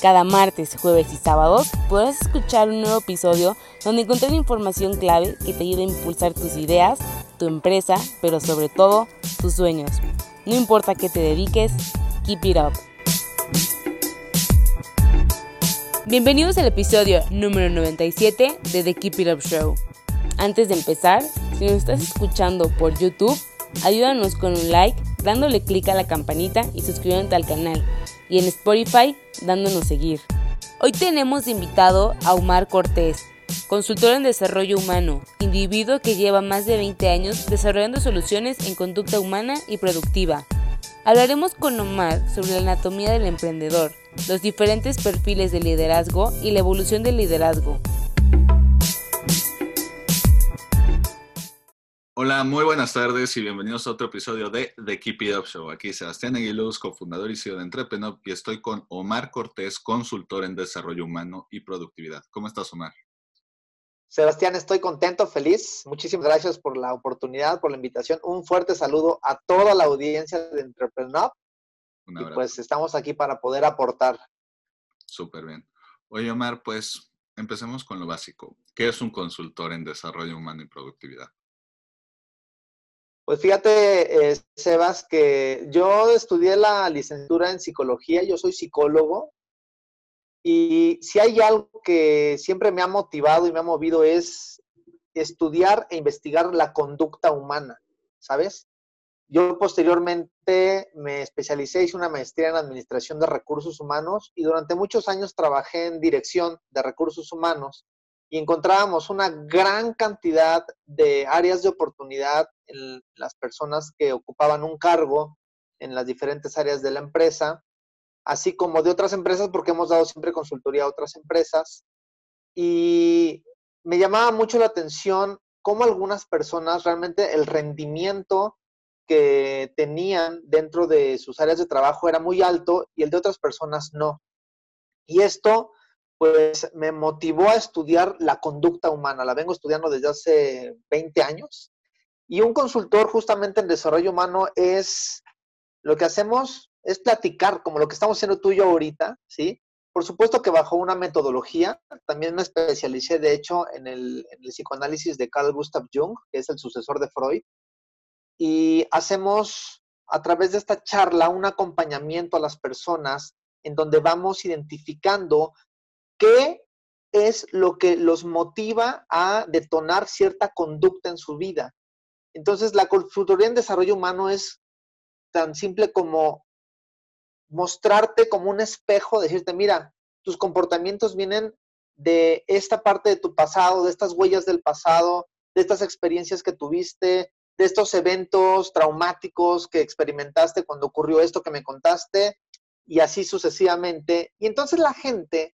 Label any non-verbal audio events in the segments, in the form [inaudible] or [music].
Cada martes, jueves y sábados podrás escuchar un nuevo episodio donde encontrar información clave que te ayude a impulsar tus ideas, tu empresa, pero sobre todo tus sueños. No importa qué te dediques, keep it up. Bienvenidos al episodio número 97 de The Keep It Up Show. Antes de empezar, si nos estás escuchando por YouTube, ayúdanos con un like, dándole clic a la campanita y suscribiéndote al canal. Y en Spotify, dándonos seguir. Hoy tenemos invitado a Omar Cortés, consultor en desarrollo humano, individuo que lleva más de 20 años desarrollando soluciones en conducta humana y productiva. Hablaremos con Omar sobre la anatomía del emprendedor, los diferentes perfiles de liderazgo y la evolución del liderazgo. Hola, muy buenas tardes y bienvenidos a otro episodio de The Keep It Up Show. Aquí Sebastián Aguiluz, cofundador y CEO de Entrepreneur, y estoy con Omar Cortés, consultor en desarrollo humano y productividad. ¿Cómo estás, Omar? Sebastián, estoy contento, feliz. Muchísimas gracias por la oportunidad, por la invitación. Un fuerte saludo a toda la audiencia de Entrepreneur y pues estamos aquí para poder aportar. Súper bien. Oye, Omar, pues empecemos con lo básico. ¿Qué es un consultor en desarrollo humano y productividad? Pues fíjate, eh, Sebas, que yo estudié la licenciatura en psicología, yo soy psicólogo, y si hay algo que siempre me ha motivado y me ha movido es estudiar e investigar la conducta humana, ¿sabes? Yo posteriormente me especialicé, hice una maestría en administración de recursos humanos y durante muchos años trabajé en dirección de recursos humanos y encontrábamos una gran cantidad de áreas de oportunidad en las personas que ocupaban un cargo en las diferentes áreas de la empresa, así como de otras empresas, porque hemos dado siempre consultoría a otras empresas. Y me llamaba mucho la atención cómo algunas personas realmente el rendimiento que tenían dentro de sus áreas de trabajo era muy alto y el de otras personas no. Y esto, pues, me motivó a estudiar la conducta humana. La vengo estudiando desde hace 20 años. Y un consultor justamente en desarrollo humano es, lo que hacemos es platicar, como lo que estamos haciendo tú y yo ahorita, ¿sí? Por supuesto que bajo una metodología, también me especialicé, de hecho, en el, en el psicoanálisis de Carl Gustav Jung, que es el sucesor de Freud, y hacemos a través de esta charla un acompañamiento a las personas en donde vamos identificando qué es lo que los motiva a detonar cierta conducta en su vida. Entonces, la consultoría en desarrollo humano es tan simple como mostrarte como un espejo, decirte, mira, tus comportamientos vienen de esta parte de tu pasado, de estas huellas del pasado, de estas experiencias que tuviste, de estos eventos traumáticos que experimentaste cuando ocurrió esto que me contaste y así sucesivamente. Y entonces la gente,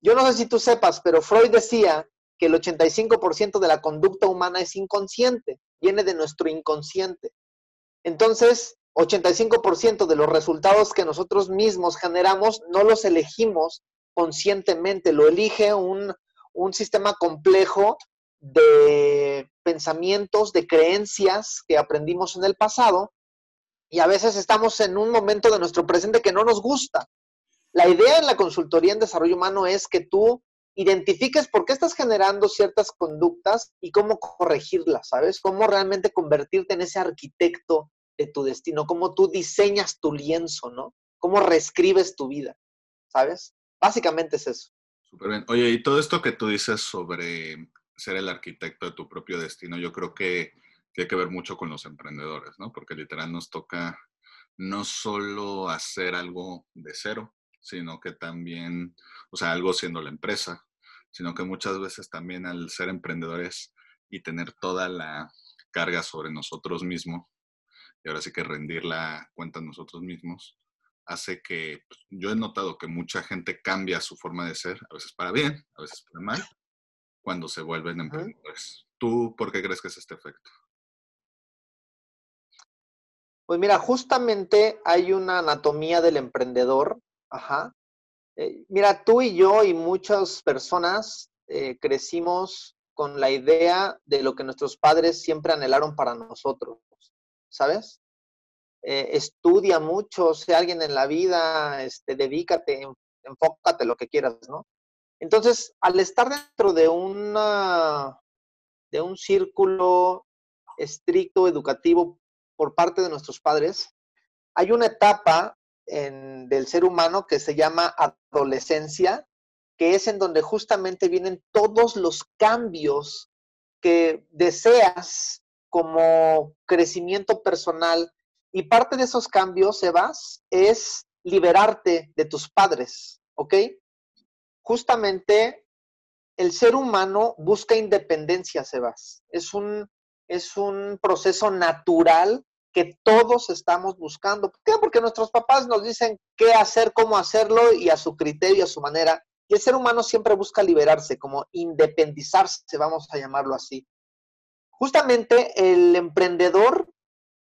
yo no sé si tú sepas, pero Freud decía que el 85% de la conducta humana es inconsciente, viene de nuestro inconsciente. Entonces, 85% de los resultados que nosotros mismos generamos no los elegimos conscientemente, lo elige un, sistema complejo de pensamientos, de creencias que aprendimos en el pasado y a veces estamos en un momento de nuestro presente que no nos gusta. La idea en la consultoría en desarrollo humano es que tú identifiques por qué estás generando ciertas conductas y cómo corregirlas, ¿sabes? Cómo realmente convertirte en ese arquitecto de tu destino, cómo tú diseñas tu lienzo, ¿no? Cómo reescribes tu vida, ¿sabes? Básicamente es eso. Súper bien. Oye, y todo esto que tú dices sobre ser el arquitecto de tu propio destino, yo creo que tiene que ver mucho con los emprendedores, ¿no? Porque literal nos toca no solo hacer algo de cero, sino que también, o sea, algo siendo la empresa, sino que muchas veces también al ser emprendedores y tener toda la carga sobre nosotros mismos, y ahora sí que rendir la cuenta a nosotros mismos, hace que pues, yo he notado que mucha gente cambia su forma de ser, a veces para bien, a veces para mal, cuando se vuelven emprendedores. ¿Tú por qué crees que es este efecto? Pues mira, justamente hay una anatomía del emprendedor. Ajá. Eh, mira, tú y yo y muchas personas eh, crecimos con la idea de lo que nuestros padres siempre anhelaron para nosotros, ¿sabes? Eh, estudia mucho, sea alguien en la vida, este, dedícate, enfócate lo que quieras, ¿no? Entonces, al estar dentro de una de un círculo estricto educativo por parte de nuestros padres, hay una etapa en, del ser humano que se llama adolescencia, que es en donde justamente vienen todos los cambios que deseas como crecimiento personal. Y parte de esos cambios, Sebas, es liberarte de tus padres, ¿ok? Justamente el ser humano busca independencia, Sebas. Es un, es un proceso natural que todos estamos buscando. ¿Por qué? Porque nuestros papás nos dicen qué hacer, cómo hacerlo y a su criterio, a su manera. Y el ser humano siempre busca liberarse, como independizarse, vamos a llamarlo así. Justamente el emprendedor,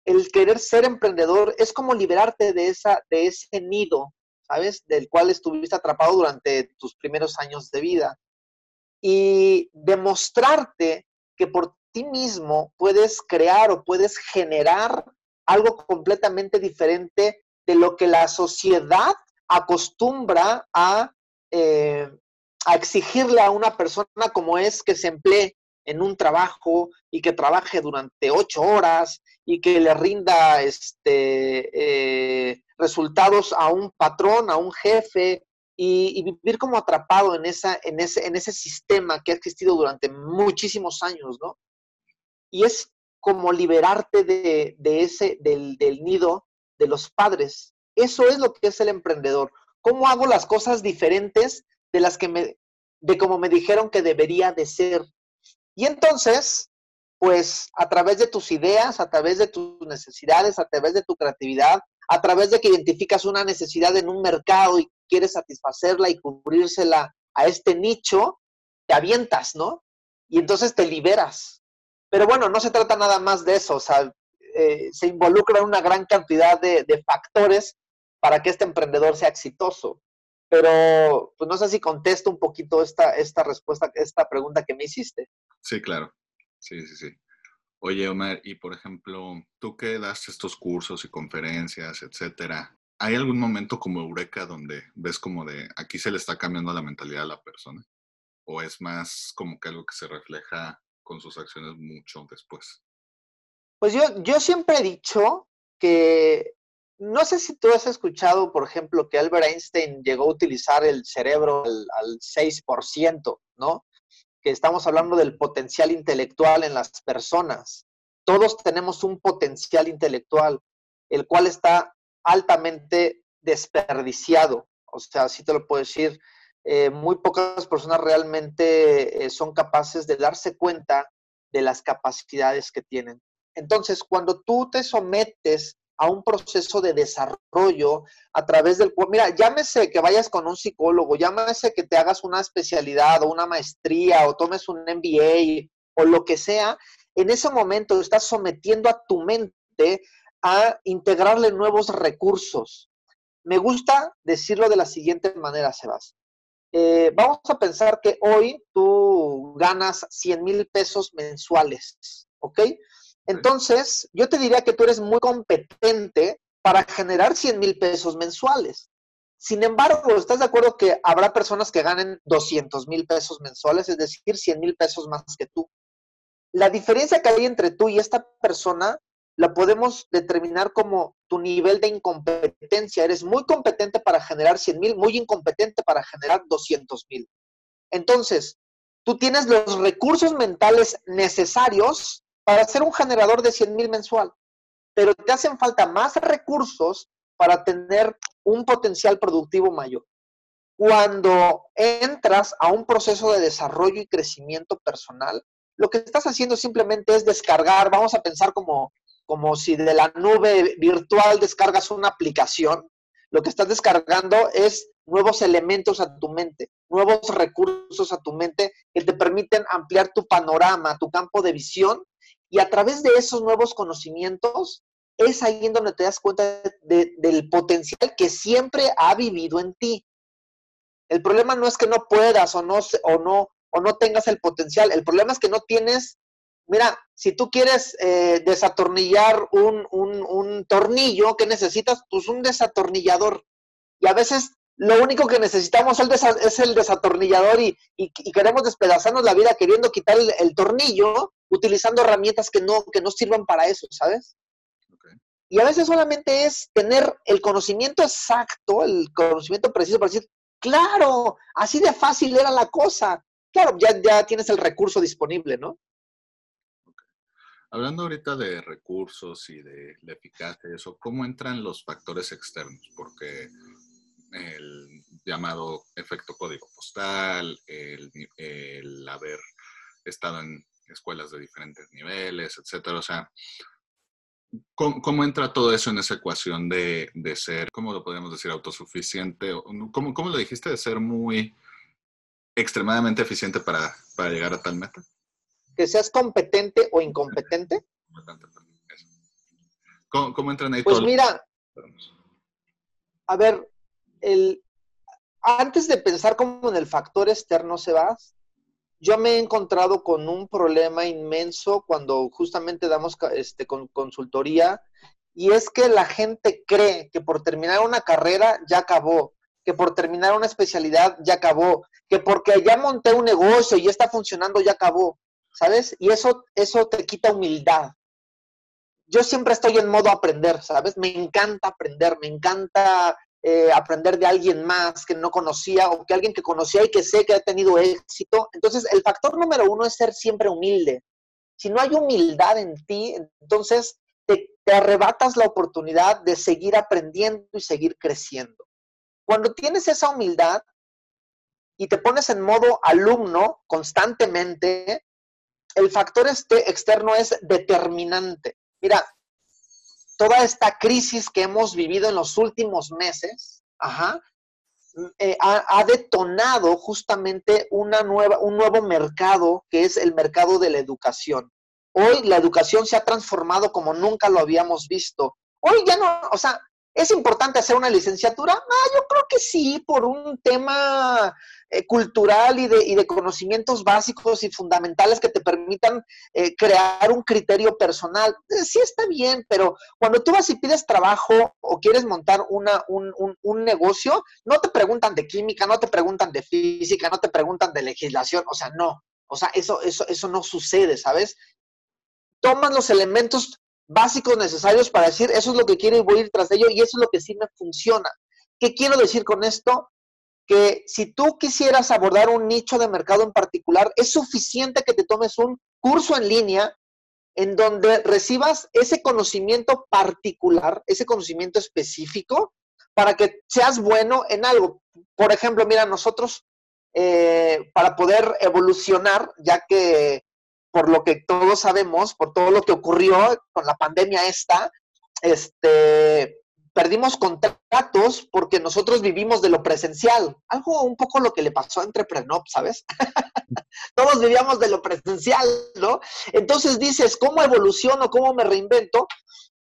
el querer ser emprendedor, es como liberarte de, esa, de ese nido, ¿sabes? Del cual estuviste atrapado durante tus primeros años de vida y demostrarte que por ti mismo puedes crear o puedes generar algo completamente diferente de lo que la sociedad acostumbra a, eh, a exigirle a una persona como es que se emplee en un trabajo y que trabaje durante ocho horas y que le rinda este, eh, resultados a un patrón, a un jefe, y, vivir como atrapado en, esa, en, ese, en ese sistema que ha existido durante muchísimos años, ¿no? Y es como liberarte de, ese, del, del nido de los padres. Eso es lo que es el emprendedor. ¿Cómo hago las cosas diferentes de las que me, de como me dijeron que debería de ser? Y entonces, pues a través de tus ideas, a través de tus necesidades, a través de tu creatividad, a través de que identificas una necesidad en un mercado y quieres satisfacerla y cubrírsela a este nicho, te avientas, ¿no? Y entonces te liberas. Pero bueno, no se trata nada más de eso, o sea, eh, se involucra una gran cantidad de, factores para que este emprendedor sea exitoso. Pero pues no sé si contesto un poquito esta, esta respuesta, esta pregunta que me hiciste. Sí, claro. Sí, sí, sí. Oye, Omar, y por ejemplo, tú que das estos cursos y conferencias, etcétera, ¿hay algún momento como Eureka donde ves como de aquí se le está cambiando la mentalidad a la persona? ¿O es más como que algo que se refleja con sus acciones mucho después? Pues yo, yo siempre he dicho que no sé si tú has escuchado, por ejemplo, que Albert Einstein llegó a utilizar el cerebro al, al 6%, ¿no? que estamos hablando del potencial intelectual en las personas. Todos tenemos un potencial intelectual, el cual está altamente desperdiciado. O sea, así te lo puedo decir, eh, muy pocas personas realmente eh, son capaces de darse cuenta de las capacidades que tienen. Entonces, cuando tú te sometes a un proceso de desarrollo a través del cual, mira, llámese que vayas con un psicólogo, llámese que te hagas una especialidad o una maestría o tomes un MBA o lo que sea, en ese momento estás sometiendo a tu mente a integrarle nuevos recursos. Me gusta decirlo de la siguiente manera, Sebas. Eh, vamos a pensar que hoy tú ganas 100 mil pesos mensuales, ¿ok? Entonces, yo te diría que tú eres muy competente para generar 100 mil pesos mensuales. Sin embargo, ¿estás de acuerdo que habrá personas que ganen 200 mil pesos mensuales, es decir, 100 mil pesos más que tú? La diferencia que hay entre tú y esta persona la podemos determinar como tu nivel de incompetencia. Eres muy competente para generar 100 mil, muy incompetente para generar 200 mil. Entonces, tú tienes los recursos mentales necesarios para ser un generador de 100 mil mensual, pero te hacen falta más recursos para tener un potencial productivo mayor. Cuando entras a un proceso de desarrollo y crecimiento personal, lo que estás haciendo simplemente es descargar, vamos a pensar como, como si de la nube virtual descargas una aplicación, lo que estás descargando es nuevos elementos a tu mente, nuevos recursos a tu mente que te permiten ampliar tu panorama, tu campo de visión y a través de esos nuevos conocimientos es ahí en donde te das cuenta del potencial que siempre ha vivido en ti. El problema no es que no puedas o no, o no, o no tengas el potencial, el problema es que no tienes, mira, si tú quieres eh, desatornillar un, un, tornillo, ¿qué necesitas? Pues un desatornillador. Y a veces lo único que necesitamos es el desatornillador y, queremos despedazarnos la vida queriendo quitar el, tornillo utilizando herramientas que no, que no sirvan para eso, ¿sabes? Y a veces solamente es tener el conocimiento exacto, el conocimiento preciso para decir, claro, así de fácil era la cosa. Claro, ya, ya tienes el recurso disponible, ¿no? Hablando ahorita de recursos y de la eficacia eso, ¿cómo entran los factores externos? Porque el llamado efecto código postal, el, haber estado en escuelas de diferentes niveles, etcétera. O sea, ¿cómo, entra todo eso en esa ecuación de, ser, ¿cómo lo podemos decir? Autosuficiente. ¿Cómo, ¿Cómo, lo dijiste? De ser muy extremadamente eficiente para, para llegar a tal meta. Que seas competente o incompetente. ¿Cómo, cómo entran ahí Pues mira, a ver, el, antes de pensar como en el factor externo, Sebas, yo me he encontrado con un problema inmenso cuando justamente damos este, con, consultoría y es que la gente cree que por terminar una carrera ya acabó, que por terminar una especialidad ya acabó, que porque ya monté un negocio y está funcionando ya acabó, ¿sabes? Y eso, eso te quita humildad. Yo siempre estoy en modo aprender, ¿sabes? Me encanta aprender, me encanta eh, aprender de alguien más que no conocía o que alguien que conocía y que sé que ha tenido éxito. Entonces, el factor número uno es ser siempre humilde. Si no hay humildad en ti, entonces te, te arrebatas la oportunidad de seguir aprendiendo y seguir creciendo. Cuando tienes esa humildad y te pones en modo alumno constantemente, el factor este externo es determinante. Mira, toda esta crisis que hemos vivido en los últimos meses, eh, ha, detonado justamente una nueva, un nuevo mercado que es el mercado de la educación. Hoy la educación se ha transformado como nunca lo habíamos visto. Hoy ya no, o sea, ¿Es importante hacer una licenciatura? Ah, yo creo que sí, por un tema eh, cultural y de, y de, conocimientos básicos y fundamentales que te permitan eh, crear un criterio personal. Eh, sí está bien, pero cuando tú vas y pides trabajo o quieres montar una, un, un, un negocio, no te preguntan de química, no te preguntan de física, no te preguntan de legislación, o sea, no. O sea, eso, eso, eso no sucede, ¿sabes? Toman los elementos básicos necesarios para decir, eso es lo que quiero y voy a ir tras ello y eso es lo que sí me funciona. ¿Qué quiero decir con esto? Que si tú quisieras abordar un nicho de mercado en particular, es suficiente que te tomes un curso en línea en donde recibas ese conocimiento particular, ese conocimiento específico, para que seas bueno en algo. Por ejemplo, mira, nosotros, eh, para poder evolucionar, ya que por lo que todos sabemos, por todo lo que ocurrió con la pandemia esta, este, perdimos contratos porque nosotros vivimos de lo presencial. Algo un poco lo que le pasó a Entreprenop, ¿sabes? [laughs] todos vivíamos de lo presencial, ¿no? Entonces dices, ¿cómo evoluciono? ¿Cómo me reinvento?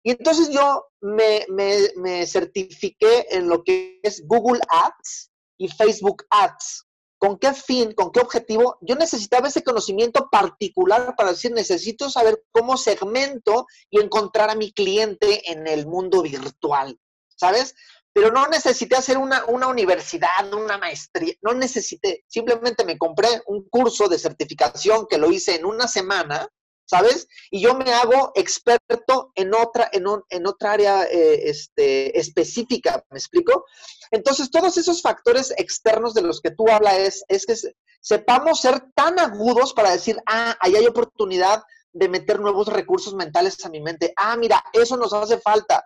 Y entonces yo me, me, me certifiqué en lo que es Google Ads y Facebook Ads. ¿Con qué fin, con qué objetivo? Yo necesitaba ese conocimiento particular para decir, necesito saber cómo segmento y encontrar a mi cliente en el mundo virtual, ¿sabes? Pero no necesité hacer una, una universidad, una maestría, no necesité, simplemente me compré un curso de certificación que lo hice en una semana ¿sabes? Y yo me hago experto en otra, en, en otra área eh, este, específica, ¿me explico? Entonces, todos esos factores externos de los que tú hablas es, es que sepamos ser tan agudos para decir, ah, ahí hay oportunidad de meter nuevos recursos mentales a mi mente. Ah, mira, eso nos hace falta.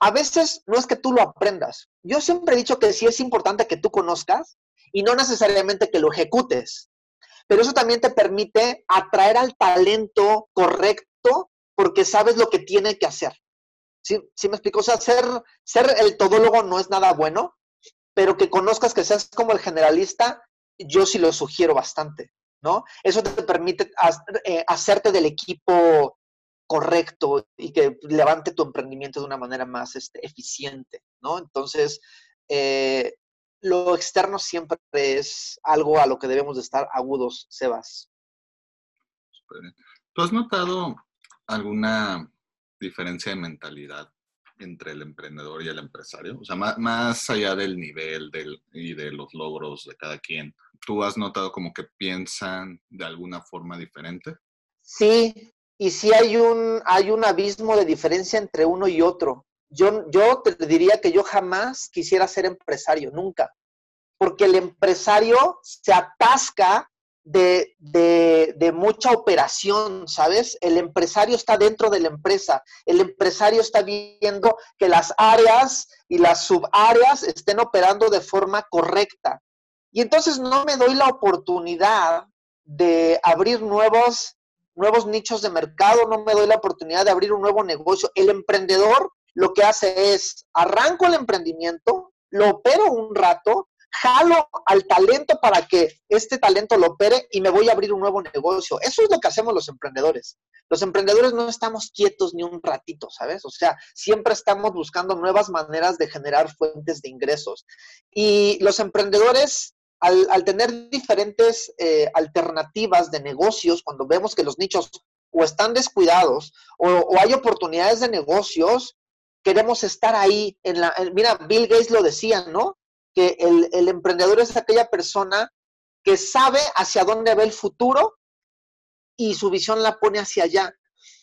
A veces no es que tú lo aprendas. Yo siempre he dicho que sí es importante que tú conozcas y no necesariamente que lo ejecutes pero eso también te permite atraer al talento correcto porque sabes lo que tiene que hacer. ¿Sí, ¿Sí me explico? O sea, ser, ser el todólogo no es nada bueno, pero que conozcas que seas como el generalista, yo sí lo sugiero bastante, ¿no? Eso te permite eh, hacerte del equipo correcto y que levante tu emprendimiento de una manera más este, eficiente, ¿no? Entonces, eh, lo externo siempre es algo a lo que debemos de estar agudos, Sebas. ¿Tú has notado alguna diferencia de mentalidad entre el emprendedor y el empresario? O sea, más, allá del nivel del, y de los logros de cada quien, ¿tú has notado como que piensan de alguna forma diferente? Sí, y sí hay un, hay un abismo de diferencia entre uno y otro. Yo, yo te diría que yo jamás quisiera ser empresario, nunca, porque el empresario se atasca de, de, mucha operación, ¿sabes? El empresario está dentro de la empresa, el empresario está viendo que las áreas y las subáreas estén operando de forma correcta. Y entonces no me doy la oportunidad de abrir nuevos, nuevos nichos de mercado, no me doy la oportunidad de abrir un nuevo negocio. El emprendedor lo que hace es, arranco el emprendimiento, lo opero un rato, jalo al talento para que este talento lo opere y me voy a abrir un nuevo negocio. Eso es lo que hacemos los emprendedores. Los emprendedores no estamos quietos ni un ratito, ¿sabes? O sea, siempre estamos buscando nuevas maneras de generar fuentes de ingresos. Y los emprendedores, al, tener diferentes eh, alternativas de negocios, cuando vemos que los nichos o están descuidados o hay oportunidades de negocios, queremos estar ahí. En la, mira, Bill Gates lo decía, ¿no? que el, emprendedor es aquella persona que sabe hacia dónde va el futuro y su visión la pone hacia allá.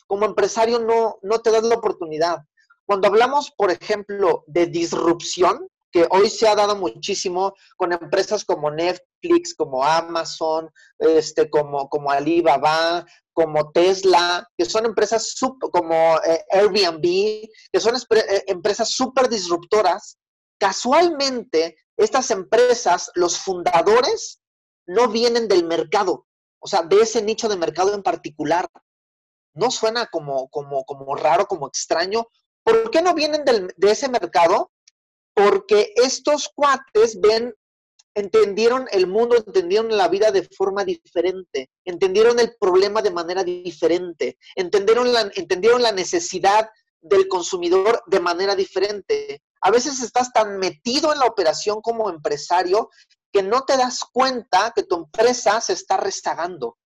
Como empresario no, no te das la oportunidad. Cuando hablamos, por ejemplo, de disrupción, que hoy se ha dado muchísimo con empresas como Netflix, como Amazon, este, como, como Alibaba, como Tesla, que son empresas como eh, Airbnb, que son eh, empresas súper disruptoras, Casualmente, estas empresas, los fundadores, no vienen del mercado, o sea, de ese nicho de mercado en particular. ¿No suena como, como, como raro, como extraño? ¿Por qué no vienen de ese mercado? Porque estos cuates ven, entendieron el mundo, entendieron la vida de forma diferente, entendieron el problema de manera diferente, entendieron la, entendieron la necesidad del consumidor de manera diferente. A veces estás tan metido en la operación como empresario que no te das cuenta que tu empresa se está rezagando.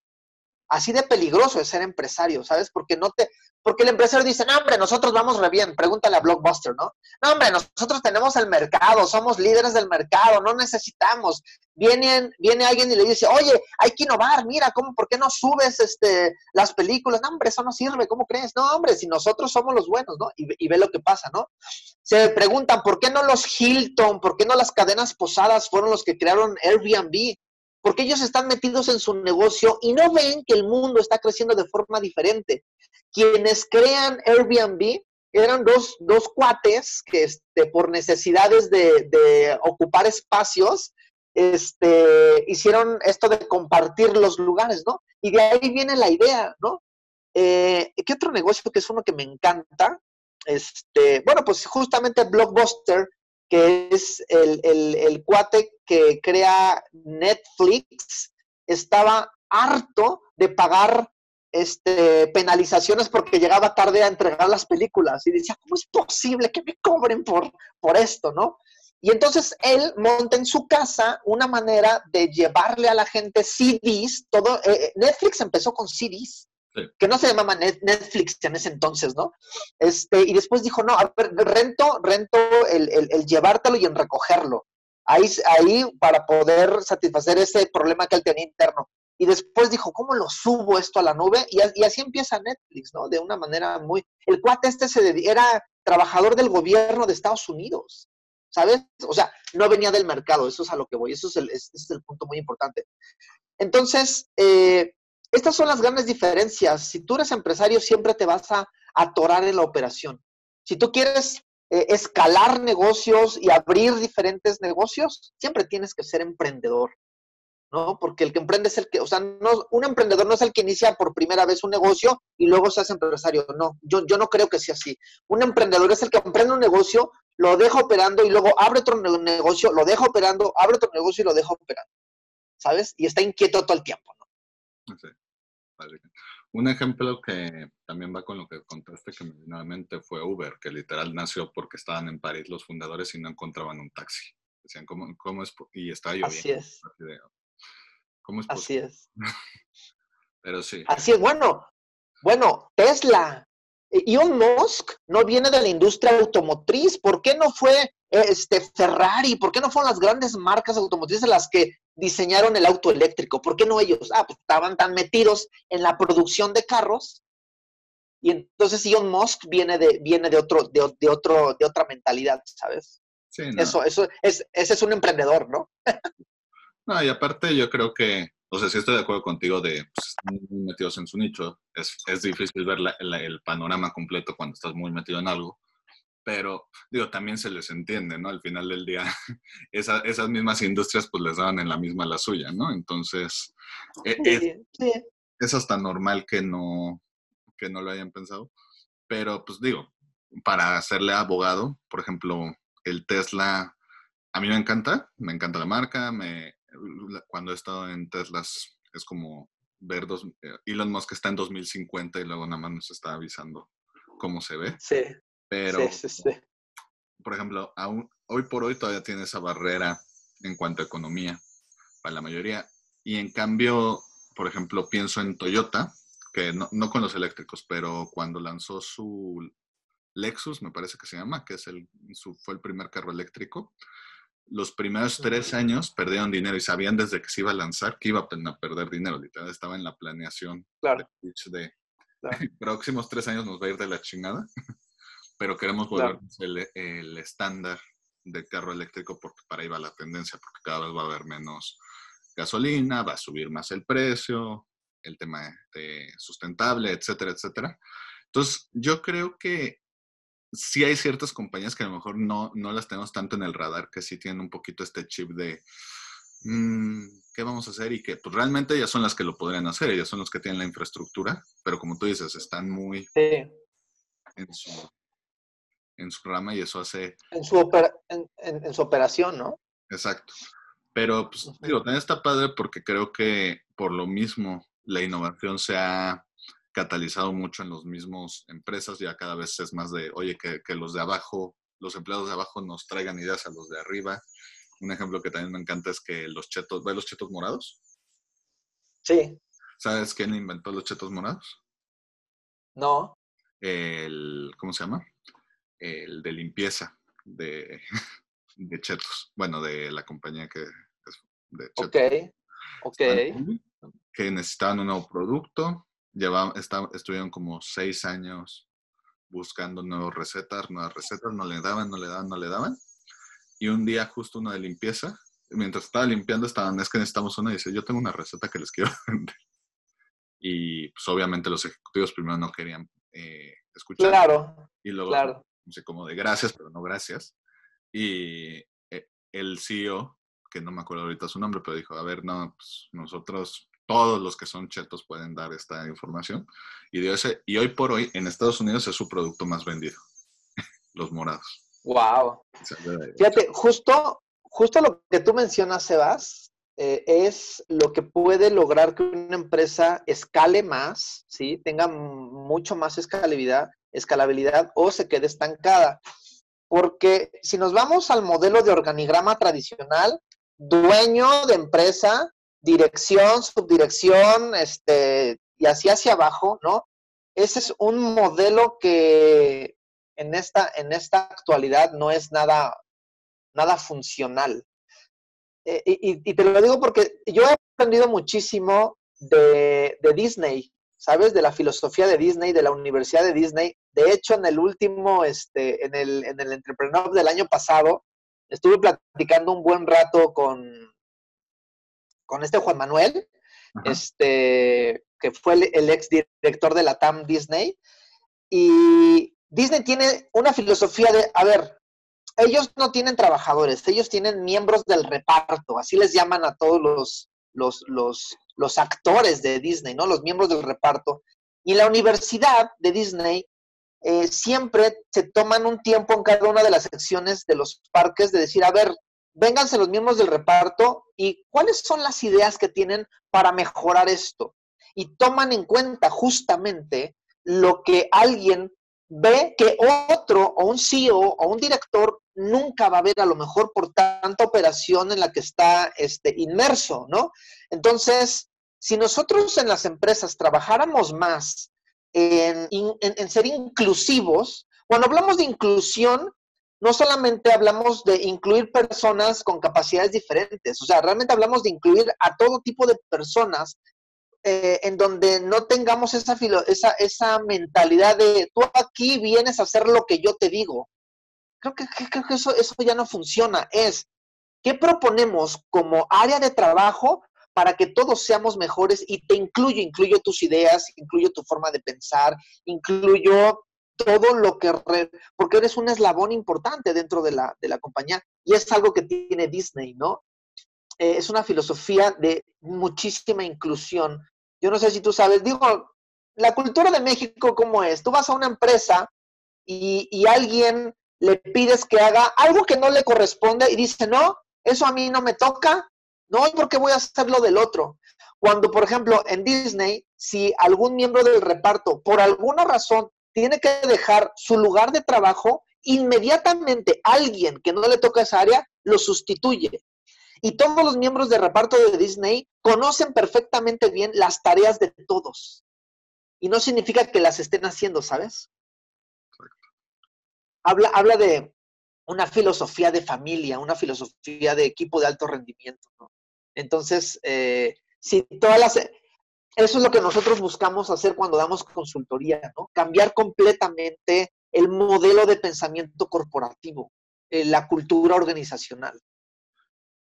Así de peligroso es ser empresario, ¿sabes? Porque no te, porque el empresario dice, no, hombre, nosotros vamos re bien, pregúntale a Blockbuster, ¿no? No, hombre, nosotros tenemos el mercado, somos líderes del mercado, no necesitamos. Viene, viene alguien y le dice, oye, hay que innovar, mira, ¿cómo, ¿por qué no subes este, las películas? No, hombre, eso no sirve, ¿cómo crees? No, hombre, si nosotros somos los buenos, ¿no? Y, y ve lo que pasa, ¿no? Se preguntan, ¿por qué no los Hilton, por qué no las cadenas posadas fueron los que crearon Airbnb? porque ellos están metidos en su negocio y no ven que el mundo está creciendo de forma diferente quienes crean Airbnb eran dos, dos cuates que este, por necesidades de, ocupar espacios, este, hicieron esto de compartir los lugares, ¿no? Y de ahí viene la idea, ¿no? Eh, ¿Qué otro negocio que es uno que me encanta? Este, bueno, pues justamente Blockbuster, que es el, el cuate que crea Netflix, estaba harto de pagar este, penalizaciones porque llegaba tarde a entregar las películas y decía, ¿cómo es posible que me cobren por, por esto, no? Y entonces él monta en su casa una manera de llevarle a la gente CDs, todo, eh, eh, Netflix empezó con CDs, que no se llamaba Netflix en ese entonces, ¿no? Este, y después dijo, no, a ver, rento, rento el, el, llevártelo y en recogerlo. Ahí, ahí para poder satisfacer ese problema que él tenía interno y después dijo, ¿cómo lo subo esto a la nube? Y, así empieza Netflix, ¿no? De una manera muy... El cuate este se era trabajador del gobierno de Estados Unidos, ¿sabes? O sea, no venía del mercado, eso es a lo que voy, eso es el, punto muy importante. Entonces, eh, estas son las grandes diferencias. Si tú eres empresario, siempre te vas a atorar en la operación. Si tú quieres eh, escalar negocios y abrir diferentes negocios, siempre tienes que ser emprendedor. ¿No? Porque el que emprende es el que, o sea, no, un emprendedor no es el que inicia por primera vez un negocio y luego se hace empresario, no, yo, yo no creo que sea así. Un emprendedor es el que emprende un negocio, lo deja operando y luego abre otro negocio, lo deja operando, abre otro negocio y lo deja operando, ¿sabes? Y está inquieto todo el tiempo, ¿no? un ejemplo que también va con lo que contaste que nuevamente fue Uber, que literal nació porque estaban en París los fundadores y no encontraban un taxi. Decían, ¿cómo, cómo es? Y estaba lloviendo. Así es. ¿Cómo es Así es. [laughs] Pero sí. Así es. Bueno, bueno, Tesla. Elon Musk no viene de la industria automotriz. ¿Por qué no fue este Ferrari? ¿Por qué no fueron las grandes marcas automotrices las que diseñaron el auto eléctrico? ¿Por qué no ellos? Ah, pues estaban tan metidos en la producción de carros. Y entonces Elon Musk viene de, viene de otro, de, otro, de otra mentalidad, ¿sabes? Sí, Eso, eso, es, ese es un emprendedor, ¿no? [laughs] no, y aparte yo creo que o sea, sí estoy de acuerdo contigo de pues, muy metidos en su nicho. Es, es difícil ver el panorama completo cuando estás muy metido en algo. Pero, digo, también se les entiende, ¿no? Al final del día, [laughs] esas mismas industrias pues les daban en la misma la suya, ¿no? Entonces, e, es, es hasta normal que no, que no lo hayan pensado. Pero, pues digo, para hacerle abogado, por ejemplo, el Tesla, a mí me encanta, me encanta la marca, me, cuando he estado en Teslas es como ver dos, eh, Elon Musk está en 2050 y luego nada más nos está avisando cómo se ve. Sí. Pero, por ejemplo, aún, hoy por hoy todavía tiene esa barrera en cuanto a economía para la mayoría. Y en cambio, por ejemplo, pienso en Toyota, que no, no con los eléctricos, pero cuando lanzó su Lexus, me parece que se llama, que es el, su, fue el primer carro eléctrico, los primeros tres años perdieron dinero y sabían desde que se iba a lanzar que iba a perder dinero. Literal, estaba en la planeación claro. de [laughs] próximos tres años nos va a ir de la chingada, [laughs] pero queremos volver el, estándar de carro eléctrico porque para ahí va la tendencia, porque cada vez va a haber menos gasolina, va a subir más el precio, el tema de sustentable, etcétera, etcétera. Entonces, yo creo que sí hay ciertas compañías que a lo mejor no, no las tenemos tanto en el radar, que sí tienen un poquito este chip de mm, qué vamos a hacer y que pues, realmente ellas son las que lo podrían hacer, ellas son las que tienen la infraestructura, pero como tú dices, están muy en, su, en su rama y eso hace... En su, en, su operación, ¿no? Exacto. Pero, pues, digo, también está padre porque creo que por lo mismo la innovación se ha catalizado mucho en los mismos empresas, ya cada vez es más de, oye, que, los de abajo, los empleados de abajo nos traigan ideas a los de arriba. Un ejemplo que también me encanta es que los chetos, ¿ves los chetos morados? Sí. ¿Sabes quién inventó los chetos morados? No. El, ¿cómo se llama? El de limpieza de, [laughs] de chetos. Bueno, de la compañía que es de chetos. Ok, ok. Que necesitaban un nuevo producto, llevaban, estuvieron como seis años buscando nuevas recetas, nuevas recetas, no le daban, no le daban, no le daban. Y un día justo uno de limpieza, mientras estaba limpiando, estaban, es que necesitamos una, y dice, yo tengo una receta que les quiero [laughs] vender. Y pues obviamente los ejecutivos primero no querían eh, escuchar. Claro. Y luego, claro. sé, como de gracias, pero no gracias. Y eh, el CEO, que no me acuerdo ahorita su nombre, pero dijo, a ver, no, pues nosotros todos los que son chetos pueden dar esta información. Y, de ese, y hoy por hoy en Estados Unidos es su producto más vendido, [laughs] los morados. Wow. Fíjate, justo, justo lo que tú mencionas, Sebas, eh, es lo que puede lograr que una empresa escale más, ¿sí? tenga mucho más escalabilidad, escalabilidad o se quede estancada. Porque si nos vamos al modelo de organigrama tradicional, dueño de empresa, dirección, subdirección, este, y así hacia abajo, ¿no? Ese es un modelo que en esta, en esta actualidad no es nada, nada funcional. Eh, y, te lo digo porque yo he aprendido muchísimo de, Disney, ¿sabes? De la filosofía de Disney, de la Universidad de Disney. De hecho, en el último, este, en el, en el Entrepreneur del año pasado, estuve platicando un buen rato con, con este Juan Manuel, este, que fue el, ex director de la TAM Disney. Y Disney tiene una filosofía de, a ver, ellos no tienen trabajadores, ellos tienen miembros del reparto, así les llaman a todos los, los, los, los actores de Disney, ¿no? Los miembros del reparto. Y la universidad de Disney eh, siempre se toman un tiempo en cada una de las secciones de los parques de decir, a ver, vénganse los miembros del reparto y cuáles son las ideas que tienen para mejorar esto. y toman en cuenta justamente lo que alguien ve que otro o un CEO o un director nunca va a ver a lo mejor por tanta operación en la que está este, inmerso, ¿no? Entonces, si nosotros en las empresas trabajáramos más en, en ser inclusivos, cuando hablamos de inclusión, no solamente hablamos de incluir personas con capacidades diferentes, o sea, realmente hablamos de incluir a todo tipo de personas eh, en donde no tengamos esa, esa, esa mentalidad de tú aquí vienes a hacer lo que yo te digo. Creo que, creo que eso, eso ya no funciona. Es, ¿qué proponemos como área de trabajo para que todos seamos mejores y te incluyo, incluyo tus ideas, incluyo tu forma de pensar, incluyo todo lo que, porque eres un eslabón importante dentro de la, de la compañía y es algo que tiene Disney, ¿no? Eh, es una filosofía de muchísima inclusión, yo no sé si tú sabes, digo, la cultura de México, ¿cómo es? Tú vas a una empresa y, y alguien le pides que haga algo que no le corresponde y dice, no, eso a mí no me toca, no, ¿y por qué voy a hacerlo del otro? Cuando, por ejemplo, en Disney, si algún miembro del reparto, por alguna razón, tiene que dejar su lugar de trabajo, inmediatamente alguien que no le toca esa área lo sustituye. Y todos los miembros de reparto de Disney conocen perfectamente bien las tareas de todos. Y no significa que las estén haciendo, ¿sabes? Habla, habla de una filosofía de familia, una filosofía de equipo de alto rendimiento. Entonces, eh, si todas las... Eso es lo que nosotros buscamos hacer cuando damos consultoría, ¿no? Cambiar completamente el modelo de pensamiento corporativo, eh, la cultura organizacional.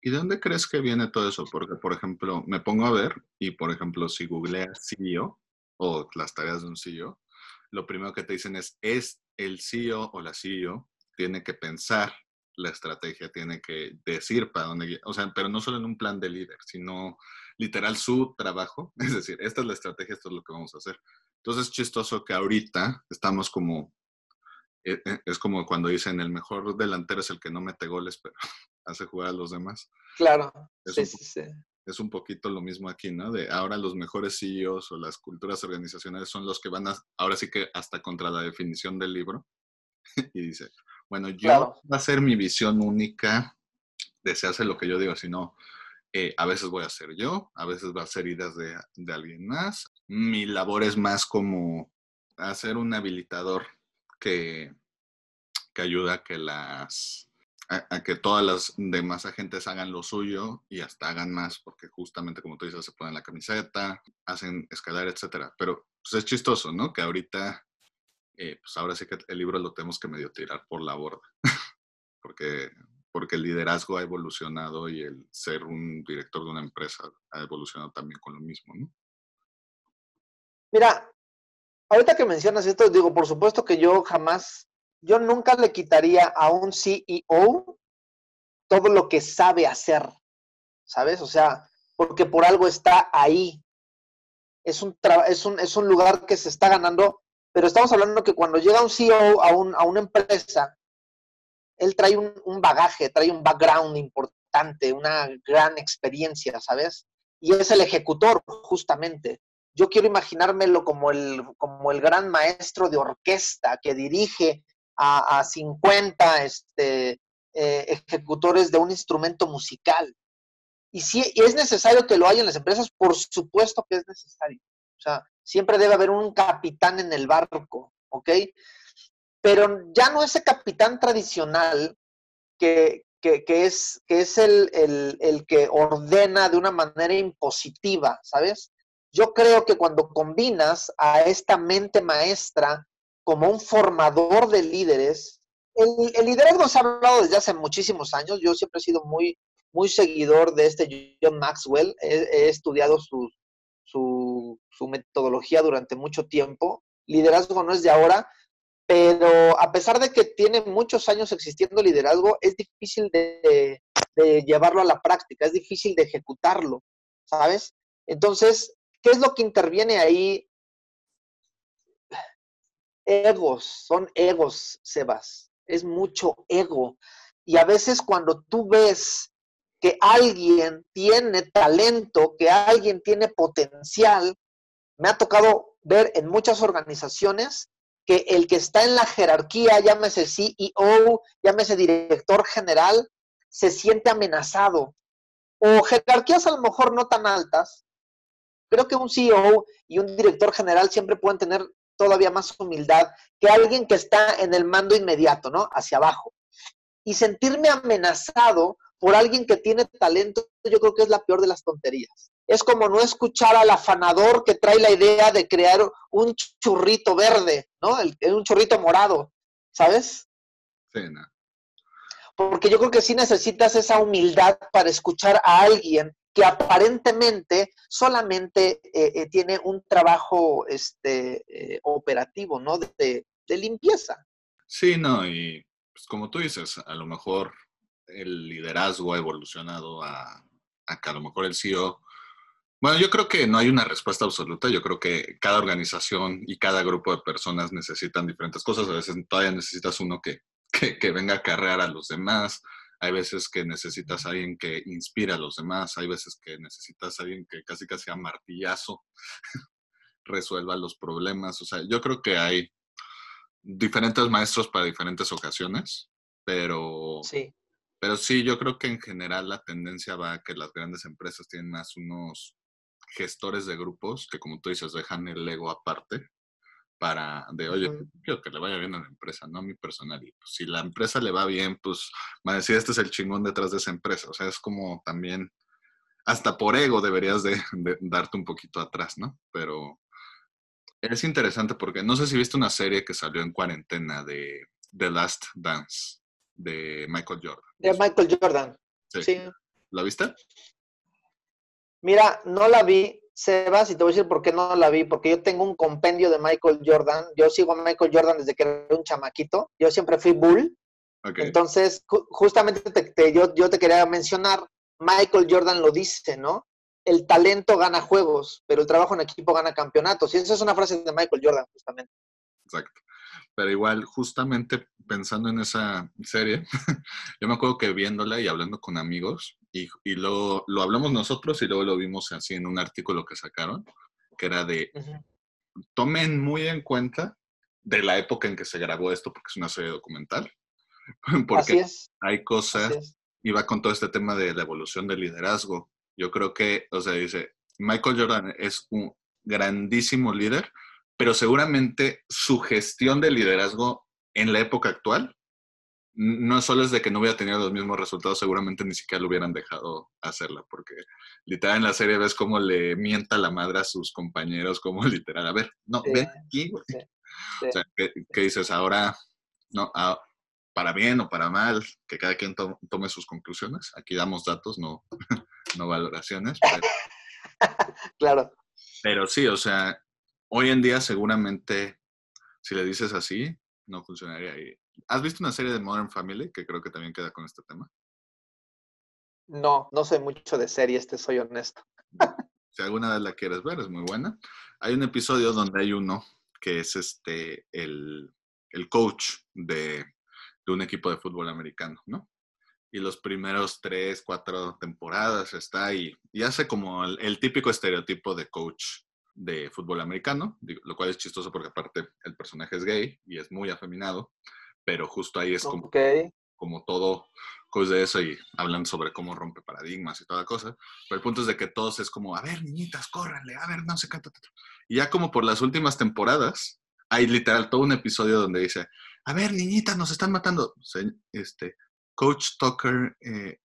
¿Y de dónde crees que viene todo eso? Porque, por ejemplo, me pongo a ver y, por ejemplo, si googleas CEO o las tareas de un CEO, lo primero que te dicen es, es el CEO o la CEO tiene que pensar la estrategia, tiene que decir para dónde, o sea, pero no solo en un plan de líder, sino literal su trabajo, [laughs] es decir, esta es la estrategia, esto es lo que vamos a hacer. Entonces es chistoso que ahorita estamos como, e, e, es como cuando dicen, el mejor delantero es el que no mete goles, pero [laughs] hace jugar a los demás. Claro. Es, un, sí, sí. es un poquito lo mismo aquí, ¿no? De ahora los mejores CEOs o las culturas organizacionales son los que van a, ahora sí que hasta contra la definición del libro. [laughs] y dice, bueno, yo va a ser mi visión única de se hace lo que yo digo, sino eh, a veces voy a ser yo, a veces va a ser ideas de, de alguien más. Mi labor es más como hacer un habilitador que, que ayuda a que las a, que todas las demás agentes hagan lo suyo y hasta hagan más, porque justamente como tú dices, se ponen la camiseta, hacen escalar, etcétera. Pero pues, es chistoso, ¿no? Que ahorita, eh, pues ahora sí que el libro lo tenemos que medio tirar por la borda, [laughs] porque, porque el liderazgo ha evolucionado y el ser un director de una empresa ha evolucionado también con lo mismo, ¿no? Mira, ahorita que mencionas esto, digo, por supuesto que yo jamás yo nunca le quitaría a un CEO todo lo que sabe hacer, ¿sabes? O sea, porque por algo está ahí. Es un, es un, es un lugar que se está ganando, pero estamos hablando que cuando llega un CEO a, un, a una empresa, él trae un, un, bagaje, trae un background importante, una gran experiencia, ¿sabes? Y es el ejecutor, justamente. Yo quiero imaginármelo como el, como el gran maestro de orquesta que dirige a, a 50 este, eh, ejecutores de un instrumento musical. Y si es necesario que lo haya en las empresas, por supuesto que es necesario. O sea, siempre debe haber un capitán en el barco, ¿ok? Pero ya no ese capitán tradicional que, que, es, que es el, el, el que ordena de una manera impositiva, ¿sabes? Yo creo que cuando combinas a esta mente maestra como un formador de líderes. El, liderazgo se ha hablado desde hace muchísimos años. Yo siempre he sido muy, muy seguidor de este John Maxwell. He, estudiado su, su, su, metodología durante mucho tiempo. Liderazgo no es de ahora, pero a pesar de que tiene muchos años existiendo liderazgo, es difícil de, llevarlo a la práctica, es difícil de ejecutarlo, ¿sabes? Entonces, ¿qué es lo que interviene ahí egos, son egos, Sebas. Es mucho ego. Y a veces cuando tú ves que alguien tiene talento, que alguien tiene potencial, me ha tocado ver en muchas organizaciones que el que está en la jerarquía, llámese CEO, llámese director general, se siente amenazado. O jerarquías a lo mejor no tan altas. Creo que un CEO y un director general siempre pueden tener todavía más humildad que alguien que está en el mando inmediato, ¿no? Hacia abajo. Y sentirme amenazado por alguien que tiene talento, yo creo que es la peor de las tonterías. Es como no escuchar al afanador que trae la idea de crear un churrito verde, ¿no? un churrito morado, ¿sabes? Sí, no. Porque yo creo que sí necesitas esa humildad para escuchar a alguien que aparentemente solamente eh, eh, tiene un trabajo este, eh, operativo, ¿no? De, de, limpieza. Sí, no, y pues como tú dices, a lo mejor el liderazgo ha evolucionado a, a que a lo mejor el CEO... Bueno, yo creo que no hay una respuesta absoluta. Yo creo que cada organización y cada grupo de personas necesitan diferentes cosas. A veces todavía necesitas uno que, [laughs] que, que venga a carrear a los demás. Hay veces que necesitas a alguien que inspire a los demás. Hay veces que necesitas a alguien que casi casi a martillazo [laughs] resuelva los problemas. O sea, yo creo que hay diferentes maestros para diferentes ocasiones, pero sí. Pero sí, yo creo que en general la tendencia va a que las grandes empresas tienen más unos gestores de grupos que, como tú dices, dejan el ego aparte para de, oye, quiero que le vaya bien a la empresa, no a mi personal. Y pues, si la empresa le va bien, pues va a decir, este es el chingón detrás de esa empresa. O sea, es como también, hasta por ego deberías de, de darte un poquito atrás, ¿no? Pero es interesante porque no sé si viste una serie que salió en cuarentena de The Last Dance de Michael Jordan. De Michael Jordan. Sí. ¿La viste? Mira, no la vi, Sebas, y te voy a decir por qué no la vi, porque yo tengo un compendio de Michael Jordan. Yo sigo a Michael Jordan desde que era un chamaquito. Yo siempre fui bull. Entonces, justamente yo, yo te quería mencionar, Michael Jordan lo dice, ¿no? El talento gana juegos, pero el trabajo en equipo gana campeonatos. Y esa es una frase de Michael Jordan, justamente. Exacto. Pero igual, justamente pensando en esa serie, [laughs] yo me acuerdo que viéndola y hablando con amigos, y, y lo, lo, hablamos nosotros y luego lo vimos así en un artículo que sacaron, que era de, tomen muy en cuenta de la época en que se grabó esto, porque es una serie documental, [laughs] porque hay cosas, y va con todo este tema de la evolución del liderazgo. Yo creo que, o sea, dice, Michael Jordan es un grandísimo líder, pero seguramente su gestión de liderazgo en la época actual no solo es de que no hubiera tenido los mismos resultados, seguramente ni siquiera lo hubieran dejado hacerla, porque literal en la serie ves cómo le mienta la madre a sus compañeros, como [laughs] literal, a ver, no, ven aquí. O sea, ¿qué, dices ahora? No, ah, para bien o para mal, que cada quien tome sus conclusiones. Aquí damos datos, no, [laughs] no valoraciones. [laughs] claro. Pero sí, o sea, hoy en día seguramente, si le dices así, no funcionaría. ¿Has visto una serie de Modern Family que creo que también queda con este tema? No, no sé mucho de series, te soy honesto. [laughs] si alguna vez la quieres ver, es muy buena. Hay un episodio donde hay uno que es este el, el coach de, de, un equipo de fútbol americano, ¿no? Y los primeros tres, cuatro temporadas está ahí y hace como el, el típico estereotipo de coach de fútbol americano, lo cual es chistoso porque aparte el personaje es gay y es muy afeminado, pero justo ahí es como, como todo cosa de eso y hablan sobre cómo rompe paradigmas y toda cosa. Pero el punto es de que todos es como, a ver, niñitas, córranle, a ver, no sé qué. Y ya como por las últimas temporadas, hay literal todo un episodio donde dice, a ver, niñitas, nos están matando. Este, Coach Tucker eh,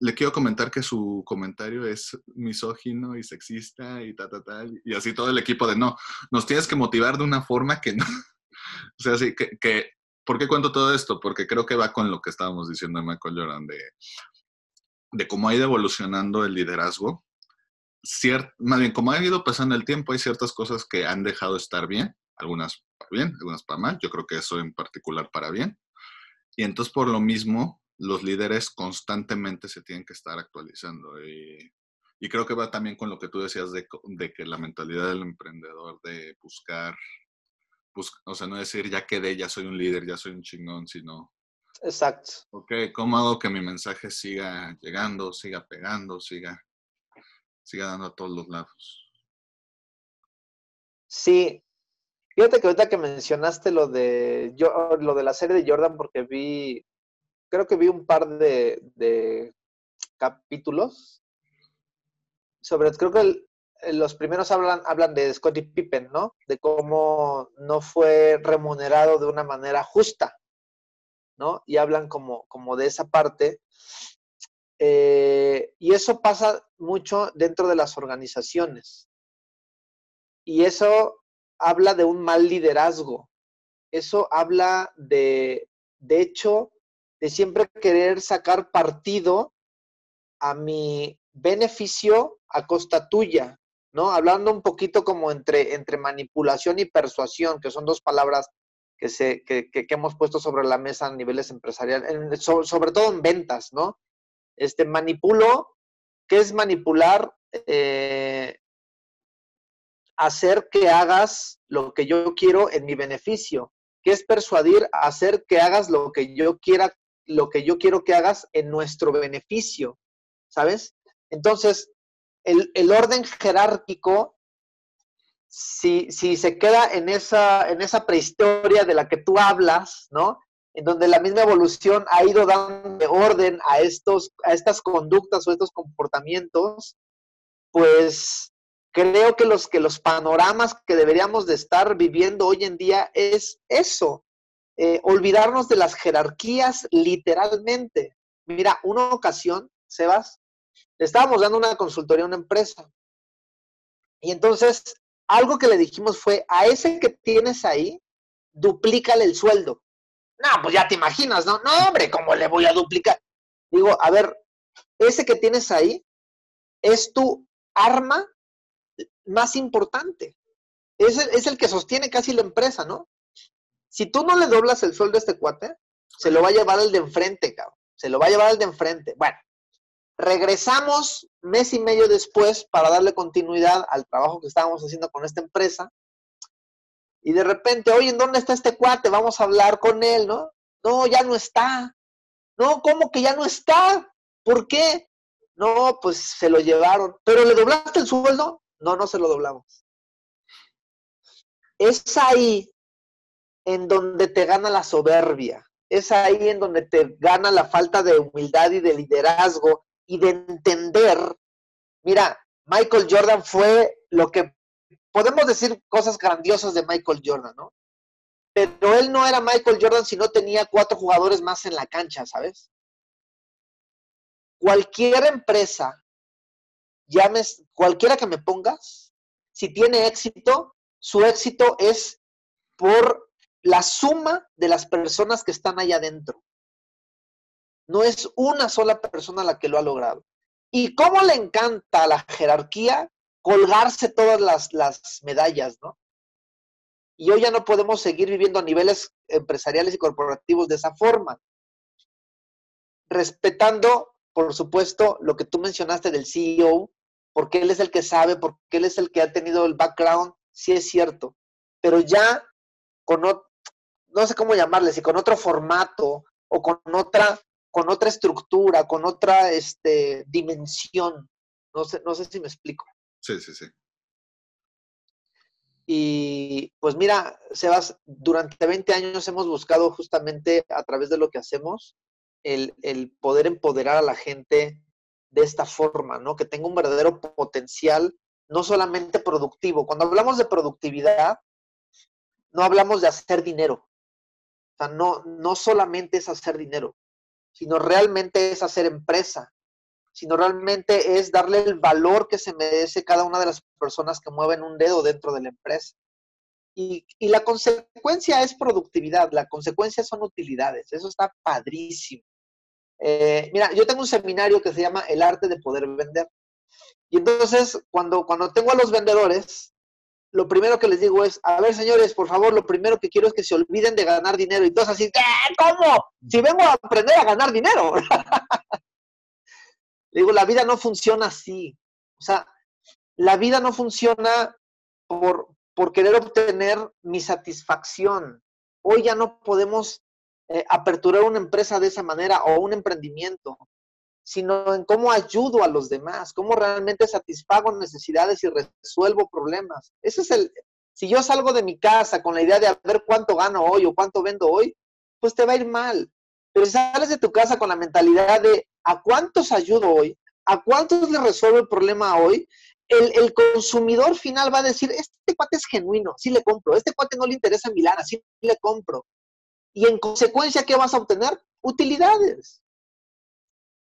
le quiero comentar que su comentario es misógino y sexista y tal, tal, tal. Y así todo el equipo de no, nos tienes que motivar de una forma que no. [laughs] o sea, sí, que, que, ¿por qué cuento todo esto? Porque creo que va con lo que estábamos diciendo de Michael Jordan, de, de cómo ha ido evolucionando el liderazgo. Ciert, más bien, como ha ido pasando el tiempo, hay ciertas cosas que han dejado de estar bien, algunas para bien, algunas para mal. Yo creo que eso en particular para bien. Y entonces, por lo mismo, los líderes constantemente se tienen que estar actualizando. Y, creo que va también con lo que tú decías de, que la mentalidad del emprendedor de buscar, o sea, no decir ya quedé, ya soy un líder, ya soy un chingón, sino... Exacto. Ok, ¿cómo hago que mi mensaje siga llegando, siga pegando, siga, siga dando a todos los lados? Sí. Fíjate que ahorita que mencionaste lo de yo, lo de la serie de Jordan, porque vi, creo que vi un par de, de capítulos sobre, creo que los primeros hablan, hablan de Scottie Pippen, ¿no? De cómo no fue remunerado de una manera justa, ¿no? Y hablan como, como de esa parte. Eh, y eso pasa mucho dentro de las organizaciones. Y eso habla de un mal liderazgo. Eso habla de, de hecho, de siempre querer sacar partido a mi beneficio a costa tuya, ¿no? Hablando un poquito como entre, entre manipulación y persuasión, que son dos palabras que, se, que, que, hemos puesto sobre la mesa a niveles empresariales, sobre, todo en ventas, ¿no? Este, manipulo, ¿qué es manipular? Eh, hacer que hagas lo que yo quiero en mi beneficio. ¿Qué es persuadir? Hacer que hagas lo que yo quiera, lo que yo quiero que hagas en nuestro beneficio, ¿sabes? Entonces, el, orden jerárquico, si, si, se queda en esa, en esa prehistoria de la que tú hablas, ¿no? En donde la misma evolución ha ido dando orden a, estos, a estas conductas o estos comportamientos, pues creo que los, que los panoramas que deberíamos de estar viviendo hoy en día es eso, eh, olvidarnos de las jerarquías literalmente. Mira, una ocasión, Sebas, estábamos dando una consultoría a una empresa. Y entonces, algo que le dijimos fue, a ese que tienes ahí, duplícale el sueldo. No, pues ya te imaginas, ¿no? No, hombre, ¿cómo le voy a duplicar? Digo, a ver, ese que tienes ahí es tu arma más importante. Es el, es el que sostiene casi la empresa, ¿no? Si tú no le doblas el sueldo a este cuate, se lo va a llevar el de enfrente, cabrón. Se lo va a llevar el de enfrente. Bueno, Regresamos mes y medio después para darle continuidad al trabajo que estábamos haciendo con esta empresa. Y de repente, oye, ¿en dónde está este cuate? Vamos a hablar con él, ¿no? No, ya no está. No, ¿cómo que ya no está? ¿Por qué? No, pues se lo llevaron. ¿Pero le doblaste el sueldo? No, no se lo doblamos. Es ahí en donde te gana la soberbia. Es ahí en donde te gana la falta de humildad y de liderazgo y de entender, mira, Michael Jordan fue lo que podemos decir cosas grandiosas de Michael Jordan, ¿no? Pero él no era Michael Jordan si no tenía cuatro jugadores más en la cancha, ¿sabes? Cualquier empresa, llames, cualquiera que me pongas, si tiene éxito, su éxito es por la suma de las personas que están allá adentro. No es una sola persona la que lo ha logrado. Y cómo le encanta a la jerarquía colgarse todas las, las medallas, ¿no? Y hoy ya no podemos seguir viviendo a niveles empresariales y corporativos de esa forma. Respetando, por supuesto, lo que tú mencionaste del CEO, porque él es el que sabe, porque él es el que ha tenido el background, sí es cierto. Pero ya con, no sé cómo llamarle, si con otro formato o con otra con otra estructura, con otra este, dimensión. No sé, no sé si me explico. Sí, sí, sí. Y pues mira, Sebas, durante 20 años hemos buscado justamente a través de lo que hacemos el, el poder empoderar a la gente de esta forma, ¿no? Que tenga un verdadero potencial, no solamente productivo. Cuando hablamos de productividad, no hablamos de hacer dinero. O sea, no, no solamente es hacer dinero sino realmente es hacer empresa, sino realmente es darle el valor que se merece cada una de las personas que mueven un dedo dentro de la empresa. Y, la consecuencia es productividad, la consecuencia son utilidades, eso está padrísimo. Eh, mira, yo tengo un seminario que se llama El arte de poder vender. Y entonces, cuando, cuando tengo a los vendedores, lo primero que les digo es, a ver, señores, por favor, lo primero que quiero es que se olviden de ganar dinero. Y todos así, ¿cómo? Si vengo a aprender a ganar dinero. [laughs] digo, la vida no funciona así. O sea, la vida no funciona por, por querer obtener mi satisfacción. Hoy ya no podemos eh, aperturar una empresa de esa manera o un emprendimiento sino en cómo ayudo a los demás, cómo realmente satisfago necesidades y resuelvo problemas. Ese es el, Si yo salgo de mi casa con la idea de a ver cuánto gano hoy o cuánto vendo hoy, pues te va a ir mal. Pero si sales de tu casa con la mentalidad de a cuántos ayudo hoy, a cuántos le resuelvo el problema hoy, el, consumidor final va a decir, este cuate es genuino, sí le compro, este cuate no le interesa mi lana, sí le compro. Y en consecuencia, ¿qué vas a obtener? Utilidades.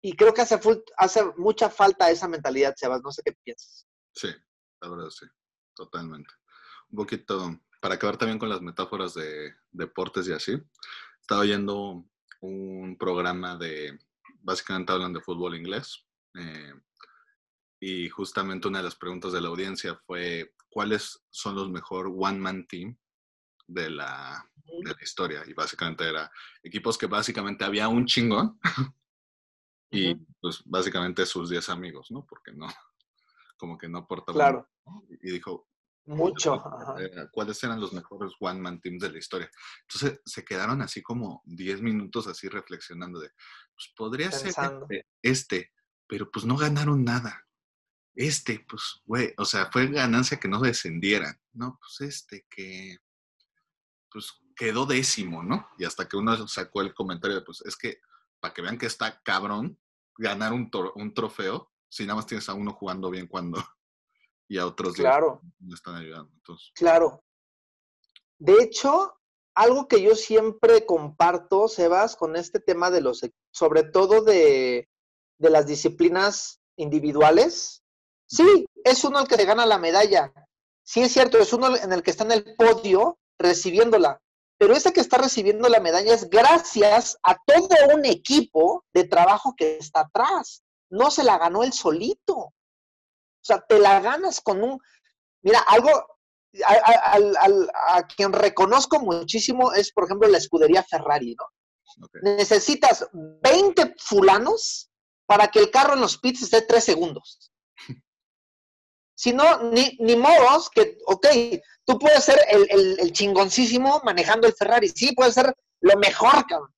Y creo que hace, hace mucha falta esa mentalidad, Sebas, no sé qué piensas. Sí, la verdad sí, totalmente. Un poquito, para acabar también con las metáforas de deportes y así, estaba oyendo un programa de, básicamente hablan de fútbol inglés, eh, y justamente una de las preguntas de la audiencia fue, ¿cuáles son los mejor one-man team de la, de la, historia? Y básicamente era equipos que básicamente había un chingón [laughs] y pues básicamente sus 10 amigos, ¿no? Porque no, [laughs] como que no aportaba. Claro. Y dijo, mucho. [laughs] ¿Cuáles eran los mejores one-man teams de la historia? Entonces se quedaron así como 10 minutos así reflexionando de, pues podría ser este, este, pero pues no ganaron nada este, pues, güey, o sea, fue ganancia que no descendieran, ¿no? Pues este que, pues quedó décimo, ¿no? Y hasta que uno sacó el comentario de, pues, es que, para que vean que está cabrón, ganar un, un trofeo, si nada más tienes a uno jugando bien cuando, [laughs] y a otros claro. no están ayudando. Entonces. Claro. De hecho, algo que yo siempre comparto, Sebas, con este tema de los, sobre todo de, de las disciplinas individuales, Sí, es uno el que se gana la medalla. Sí, es cierto, es uno en el que está en el podio recibiéndola. Pero ese que está recibiendo la medalla es gracias a todo un equipo de trabajo que está atrás. No se la ganó él solito. O sea, te la ganas con un... Mira, algo a, quien reconozco muchísimo es, por ejemplo, la escudería Ferrari, ¿no? Necesitas 20 fulanos para que el carro en los pits esté 3 segundos. [laughs] Si no, ni, ni modos que, ok, tú puedes ser el, el, chingoncísimo manejando el Ferrari, sí, puedes ser lo mejor, cabrón.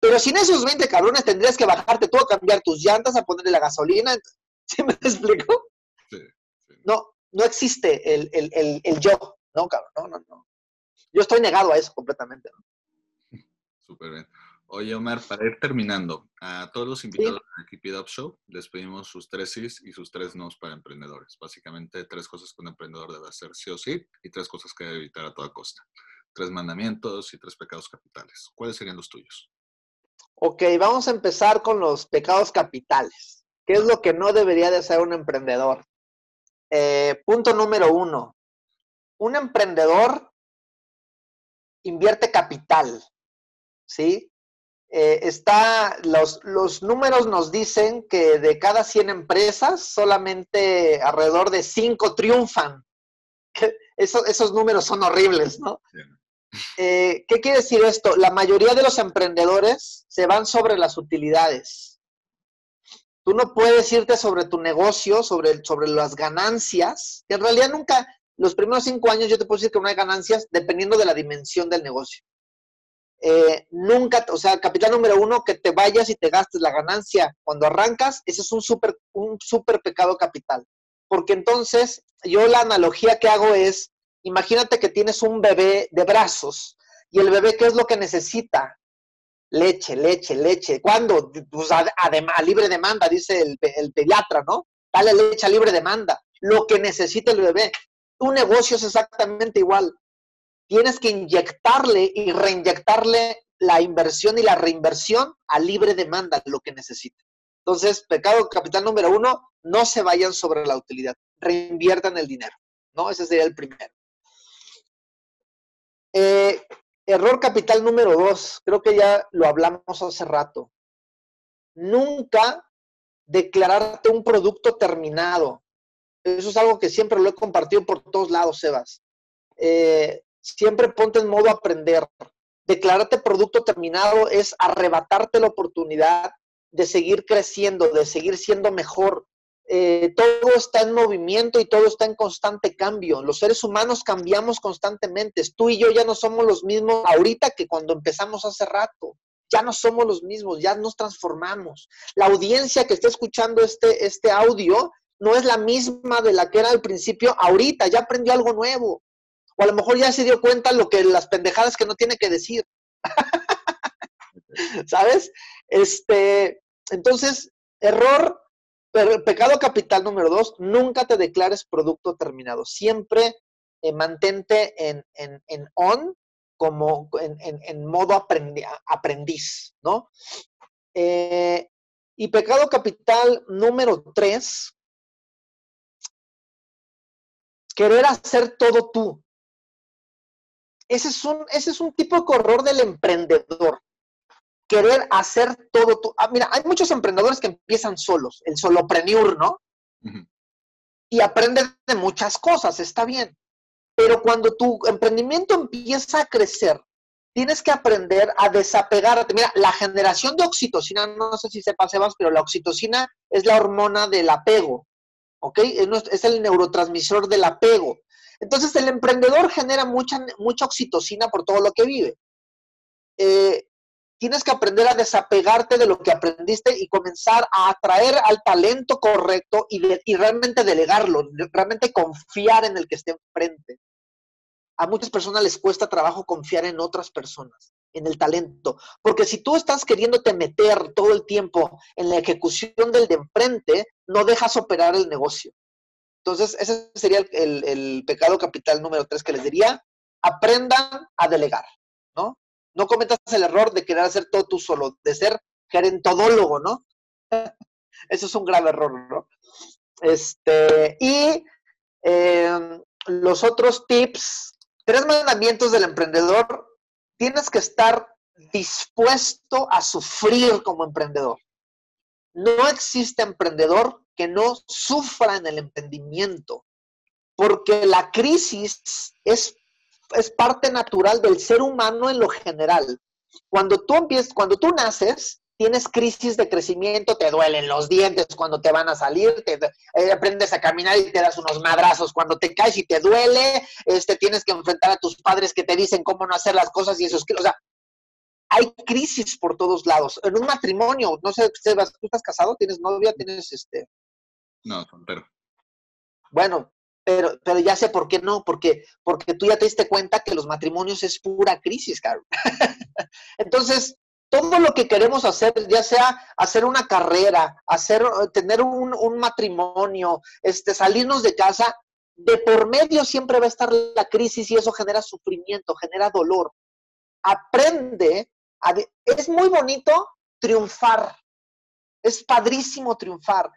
Pero sin esos 20 cabrones tendrías que bajarte tú a cambiar tus llantas, a ponerle la gasolina. [laughs] ¿Sí me explico? Sí, No, no existe el, el, el, yo, no, cabrón, no, no, no. Yo estoy negado a eso completamente. ¿no? [laughs] Súper bien. Oye, Omar, para ir terminando, a todos los invitados de Keep It Up Show les pedimos sus tres sís y sus tres nos para emprendedores. Básicamente, tres cosas que un emprendedor debe hacer sí o sí y tres cosas que debe evitar a toda costa. Tres mandamientos y tres pecados capitales. ¿Cuáles serían los tuyos? Ok, vamos a empezar con los pecados capitales. ¿Qué es lo que no debería de hacer un emprendedor? Eh, punto número uno. Un emprendedor invierte capital, ¿sí? Eh, está, los, los, números nos dicen que de cada 100 empresas, solamente alrededor de 5 triunfan. [laughs] Esos, esos números son horribles, ¿no? Eh, ¿Qué quiere decir esto? La mayoría de los emprendedores se van sobre las utilidades. Tú no puedes irte sobre tu negocio, sobre, sobre las ganancias. En realidad nunca, los primeros cinco años yo te puedo decir que no hay ganancias dependiendo de la dimensión del negocio. Eh, nunca, o sea, capital número uno, que te vayas y te gastes la ganancia cuando arrancas, ese es un súper un super pecado capital. Porque entonces, yo la analogía que hago es, imagínate que tienes un bebé de brazos y el bebé, ¿qué es lo que necesita? Leche, leche, leche. ¿Cuándo? Pues a, a, libre demanda, dice el, el pediatra, ¿no? Dale leche a libre demanda. Lo que necesita el bebé. Tu negocio es exactamente igual tienes que inyectarle y reinyectarle la inversión y la reinversión a libre demanda, lo que necesite. Entonces, pecado capital número uno, no se vayan sobre la utilidad, reinviertan el dinero, ¿no? Ese sería el primero. Eh, error capital número dos, creo que ya lo hablamos hace rato. Nunca declararte un producto terminado. Eso es algo que siempre lo he compartido por todos lados, Sebas. Eh, siempre ponte en modo aprender. Declararte producto terminado es arrebatarte la oportunidad de seguir creciendo, de seguir siendo mejor. Eh, todo está en movimiento y todo está en constante cambio. Los seres humanos cambiamos constantemente. Tú y yo ya no somos los mismos ahorita que cuando empezamos hace rato. Ya no somos los mismos, ya nos transformamos. La audiencia que está escuchando este, este audio no es la misma de la que era al principio ahorita, ya aprendió algo nuevo. O a lo mejor ya se dio cuenta lo que las pendejadas que no tiene que decir. [laughs] ¿Sabes? Este, entonces, error, pecado capital número dos, nunca te declares producto terminado. Siempre eh, mantente en, en, on como en, modo aprendiz, ¿no? Eh, y pecado capital número tres, querer hacer todo tú. Ese es un, ese es un tipo de horror del emprendedor. Querer hacer todo tú. Ah, mira, hay muchos emprendedores que empiezan solos, el solopreneur, ¿no? Y aprenden de muchas cosas, está bien. Pero cuando tu emprendimiento empieza a crecer, tienes que aprender a desapegarte. Mira, la generación de oxitocina, no sé si sepas, Sebas, pero la oxitocina es la hormona del apego, ¿ok? Es el neurotransmisor del apego. Entonces, el emprendedor genera mucha, mucha oxitocina por todo lo que vive. Eh, tienes que aprender a desapegarte de lo que aprendiste y comenzar a atraer al talento correcto y, y realmente delegarlo, realmente confiar en el que esté enfrente a muchas personas les cuesta trabajo confiar en otras personas, en el talento. Porque si tú estás queriéndote meter todo el tiempo en la ejecución del de enfrente, no dejas operar el negocio. Entonces, ese sería el, pecado capital número tres que les diría. Aprendan a delegar, ¿no? No cometas el error de querer hacer todo tú solo, de ser gerentodólogo, ¿no? [laughs] Eso es un grave error, ¿no? Este, y eh, los otros tips Tres mandamientos del emprendedor. Tienes que estar dispuesto a sufrir como emprendedor. No existe emprendedor que no sufra en el emprendimiento, porque la crisis es, es parte natural del ser humano en lo general. Cuando tú empiezas, cuando tú naces, tienes crisis de crecimiento, te duelen los dientes cuando te van a salir, te, eh, aprendes a caminar y te das unos madrazos cuando te caes y te duele, este, tienes que enfrentar a tus padres que te dicen cómo no hacer las cosas y eso es o sea, hay crisis por todos lados. En un matrimonio, no sé, ¿tú estás casado? ¿Tienes novia? ¿Tienes este? No, pero. Bueno, pero, pero ya sé por qué no, porque, porque tú ya te diste cuenta que los matrimonios es pura crisis, Carlos. [laughs] Entonces, todo lo que queremos hacer, ya sea hacer una carrera, hacer, tener un, matrimonio, este, salirnos de casa, de por medio siempre va a estar la crisis y eso genera sufrimiento, genera dolor. Aprende, a, es muy bonito triunfar, es padrísimo triunfar,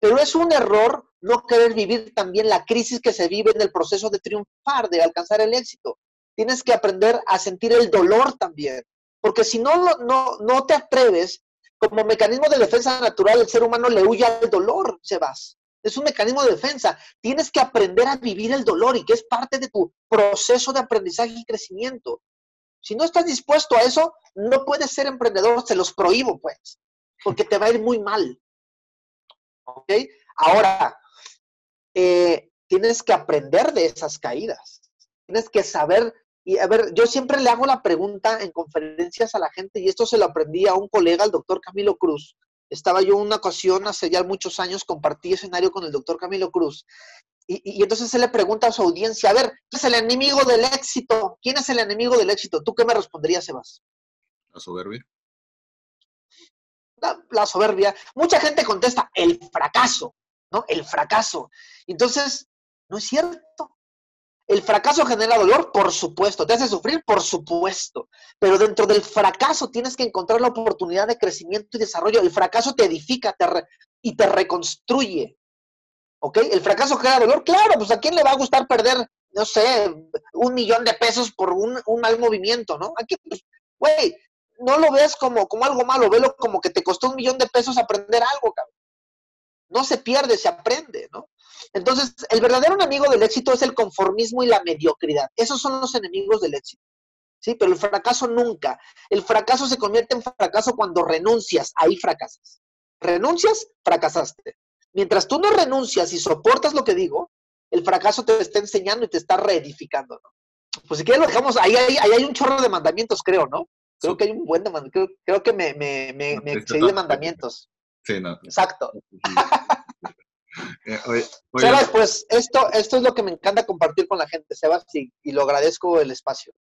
pero es un error no querer vivir también la crisis que se vive en el proceso de triunfar, de alcanzar el éxito. Tienes que aprender a sentir el dolor también. Porque si no, no, no te atreves, como mecanismo de defensa natural, el ser humano le huye al dolor, Sebas. Es un mecanismo de defensa. Tienes que aprender a vivir el dolor y que es parte de tu proceso de aprendizaje y crecimiento. Si no estás dispuesto a eso, no puedes ser emprendedor, se los prohíbo, pues, porque te va a ir muy mal. Ahora, eh, tienes que aprender de esas caídas. Tienes que saber y a ver, yo siempre le hago la pregunta en conferencias a la gente, y esto se lo aprendí a un colega, el doctor Camilo Cruz. Estaba yo una ocasión, hace ya muchos años, compartí escenario con el doctor Camilo Cruz. Y, entonces se le pregunta a su audiencia, a ver, ¿quién es el enemigo del éxito? ¿Quién es el enemigo del éxito? ¿Tú qué me responderías, Sebas? La soberbia. La, soberbia. Mucha gente contesta, el fracaso, ¿no? El fracaso. Entonces, no es cierto. ¿El fracaso genera dolor? Por supuesto. ¿Te hace sufrir? Por supuesto. Pero dentro del fracaso tienes que encontrar la oportunidad de crecimiento y desarrollo. El fracaso te edifica y te reconstruye. ¿Ok? ¿El fracaso genera dolor? Claro, pues a quién le va a gustar perder, no sé, un millón de pesos por un, mal movimiento, ¿no? Aquí, pues, güey, no lo ves como, como algo malo, velo como que te costó un millón de pesos aprender algo, cabrón. No se pierde, se aprende, ¿no? Entonces, el verdadero enemigo del éxito es el conformismo y la mediocridad. Esos son los enemigos del éxito. Sí, pero el fracaso nunca. El fracaso se convierte en fracaso cuando renuncias, ahí fracasas. Renuncias, fracasaste. Mientras tú no renuncias y soportas lo que digo, el fracaso te está enseñando y te está reedificando, ¿no? Pues si quieres lo dejamos, ahí hay, ahí hay un chorro de mandamientos, creo, ¿no? Creo que hay un buen de creo, creo que me, me, me, me excedí de mandamientos. Sí, no. Exacto. [laughs] Eh, Sebas, pues esto, esto es lo que me encanta compartir con la gente, Sebas, y, y lo agradezco el espacio.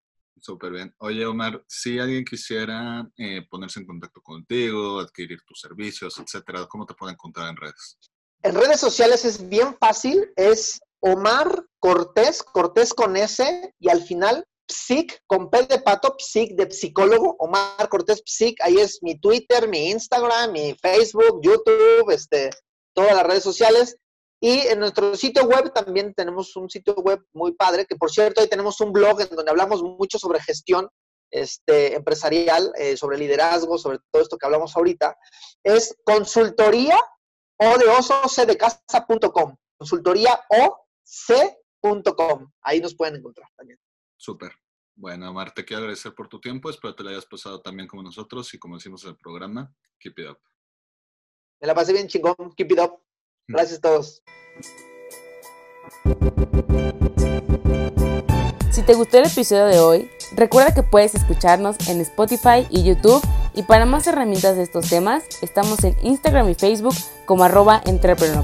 Súper bien. Oye, Omar, si alguien quisiera eh, ponerse en contacto contigo, adquirir tus servicios, etcétera, ¿cómo te pueden encontrar en redes? En redes sociales es bien fácil, es Omar Cortés, Cortés con S, y al final Psic, con P de pato, Psic de psicólogo, Omar Cortés Psic, ahí es mi Twitter, mi Instagram, mi Facebook, YouTube, este, todas las redes sociales. Y en nuestro sitio web también tenemos un sitio web muy padre, que por cierto ahí tenemos un blog en donde hablamos mucho sobre gestión este, empresarial, eh, sobre liderazgo, sobre todo esto que hablamos ahorita. Es consultoría o de oso de casa.com. Consultoría o c.com. Ahí nos pueden encontrar también. Súper. Bueno, Omar, te quiero agradecer por tu tiempo. Espero te lo hayas pasado también como nosotros y como decimos en el programa, keep it up. Me la pasé bien chingón, keep it up. Gracias a todos. Si te gustó el episodio de hoy, recuerda que puedes escucharnos en Spotify y YouTube y para más herramientas de estos temas, estamos en Instagram y Facebook como arroba entrepreneur.